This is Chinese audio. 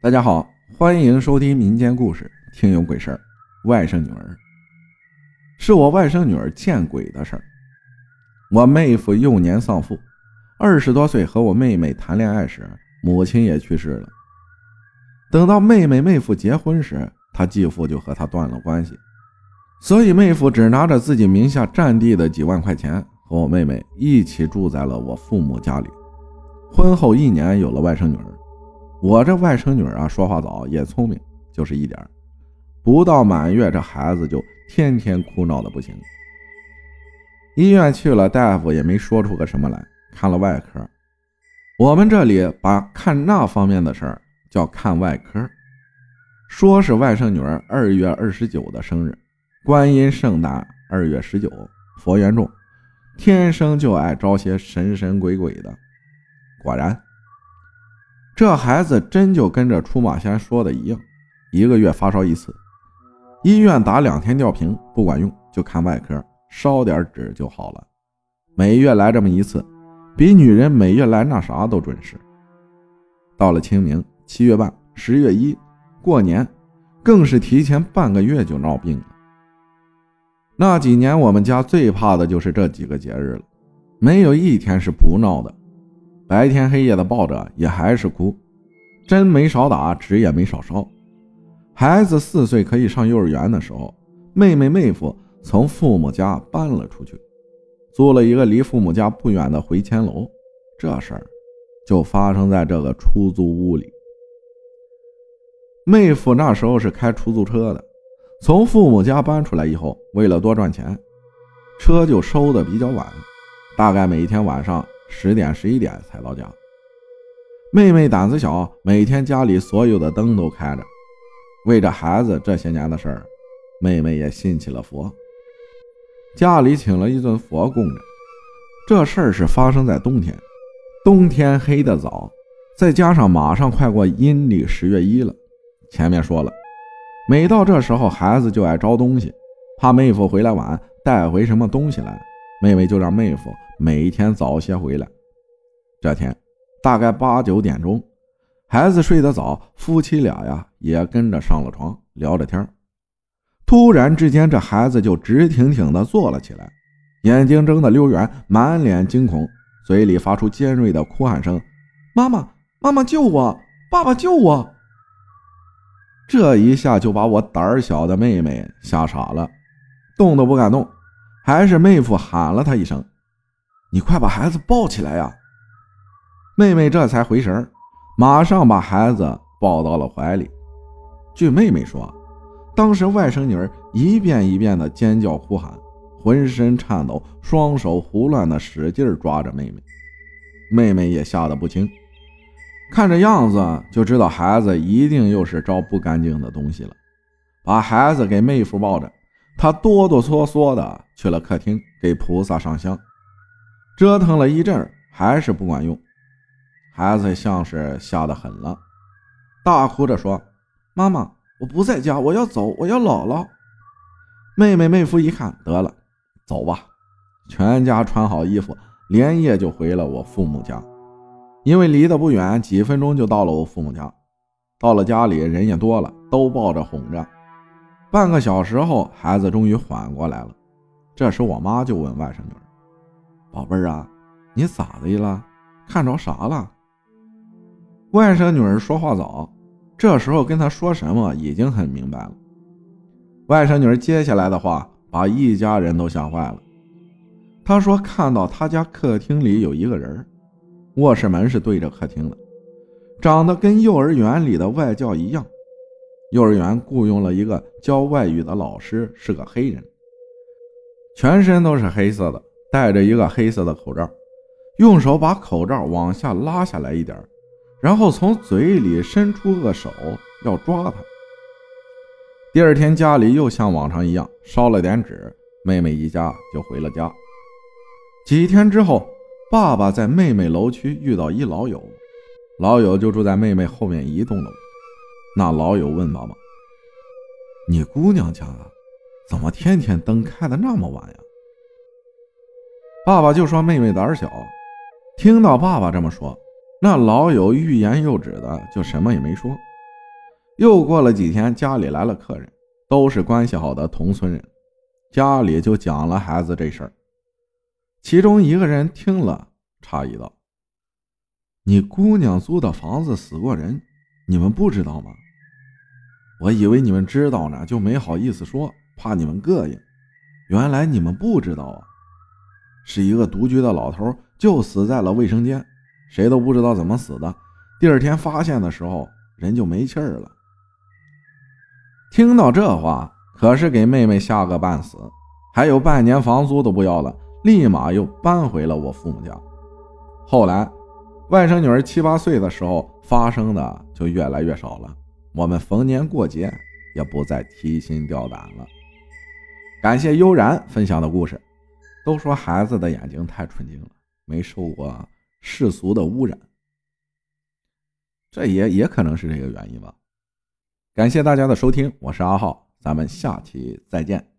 大家好，欢迎收听民间故事，听有鬼事儿。外甥女儿是我外甥女儿见鬼的事儿。我妹夫幼年丧父，二十多岁和我妹妹谈恋爱时，母亲也去世了。等到妹妹妹夫结婚时，他继父就和他断了关系，所以妹夫只拿着自己名下占地的几万块钱，和我妹妹一起住在了我父母家里。婚后一年，有了外甥女儿。我这外甥女儿啊，说话早，也聪明，就是一点不到满月，这孩子就天天哭闹的不行。医院去了，大夫也没说出个什么来，看了外科。我们这里把看那方面的事儿叫看外科。说是外甥女儿二月二十九的生日，观音圣诞二月十九，佛缘重，天生就爱招些神神鬼鬼的。果然。这孩子真就跟着出马仙说的一样，一个月发烧一次，医院打两天吊瓶不管用，就看外科，烧点纸就好了。每月来这么一次，比女人每月来那啥都准时。到了清明、七月半、十月一，过年，更是提前半个月就闹病了。那几年我们家最怕的就是这几个节日了，没有一天是不闹的。白天黑夜的抱着，也还是哭，针没少打，纸也没少烧。孩子四岁可以上幼儿园的时候，妹妹妹夫从父母家搬了出去，租了一个离父母家不远的回迁楼。这事儿就发生在这个出租屋里。妹夫那时候是开出租车的，从父母家搬出来以后，为了多赚钱，车就收的比较晚，大概每天晚上。十点十一点才到家。妹妹胆子小，每天家里所有的灯都开着。为这孩子这些年的事儿，妹妹也信起了佛，家里请了一尊佛供着。这事儿是发生在冬天，冬天黑的早，再加上马上快过阴历十月一了。前面说了，每到这时候，孩子就爱招东西，怕妹夫回来晚带回什么东西来。妹妹就让妹夫每天早些回来。这天大概八九点钟，孩子睡得早，夫妻俩呀也跟着上了床聊着天突然之间，这孩子就直挺挺地坐了起来，眼睛睁得溜圆，满脸惊恐，嘴里发出尖锐的哭喊声：“妈妈，妈妈救我！爸爸救我！”这一下就把我胆小的妹妹吓傻了，动都不敢动。还是妹夫喊了他一声：“你快把孩子抱起来呀！”妹妹这才回神马上把孩子抱到了怀里。据妹妹说，当时外甥女儿一遍一遍的尖叫哭喊，浑身颤抖，双手胡乱的使劲抓着妹妹。妹妹也吓得不轻，看这样子就知道孩子一定又是招不干净的东西了，把孩子给妹夫抱着。他哆哆嗦嗦的去了客厅，给菩萨上香，折腾了一阵还是不管用。孩子像是吓得很了，大哭着说：“妈妈，我不在家，我要走，我要姥姥。”妹妹妹夫一看，得了，走吧。全家穿好衣服，连夜就回了我父母家，因为离得不远，几分钟就到了我父母家。到了家里，人也多了，都抱着哄着。半个小时后，孩子终于缓过来了。这时，我妈就问外甥女：“宝贝儿啊，你咋的了？看着啥了？”外甥女儿说话早，这时候跟她说什么已经很明白了。外甥女儿接下来的话把一家人都吓坏了。她说：“看到他家客厅里有一个人，卧室门是对着客厅的，长得跟幼儿园里的外教一样。”幼儿园雇佣了一个教外语的老师，是个黑人，全身都是黑色的，戴着一个黑色的口罩，用手把口罩往下拉下来一点，然后从嘴里伸出个手要抓他。第二天家里又像往常一样烧了点纸，妹妹一家就回了家。几天之后，爸爸在妹妹楼区遇到一老友，老友就住在妹妹后面一栋楼。那老友问爸爸：“你姑娘家怎么天天灯开的那么晚呀？”爸爸就说：“妹妹胆小。”听到爸爸这么说，那老友欲言又止的，就什么也没说。又过了几天，家里来了客人，都是关系好的同村人，家里就讲了孩子这事儿。其中一个人听了，诧异道：“你姑娘租的房子死过人，你们不知道吗？我以为你们知道呢，就没好意思说，怕你们膈应。原来你们不知道啊，是一个独居的老头，就死在了卫生间，谁都不知道怎么死的。第二天发现的时候，人就没气儿了。”听到这话，可是给妹妹吓个半死，还有半年房租都不要了，立马又搬回了我父母家。后来，外甥女儿七八岁的时候发生的就越来越少了，我们逢年过节也不再提心吊胆了。感谢悠然分享的故事。都说孩子的眼睛太纯净了，没受过世俗的污染，这也也可能是这个原因吧。感谢大家的收听，我是阿浩，咱们下期再见。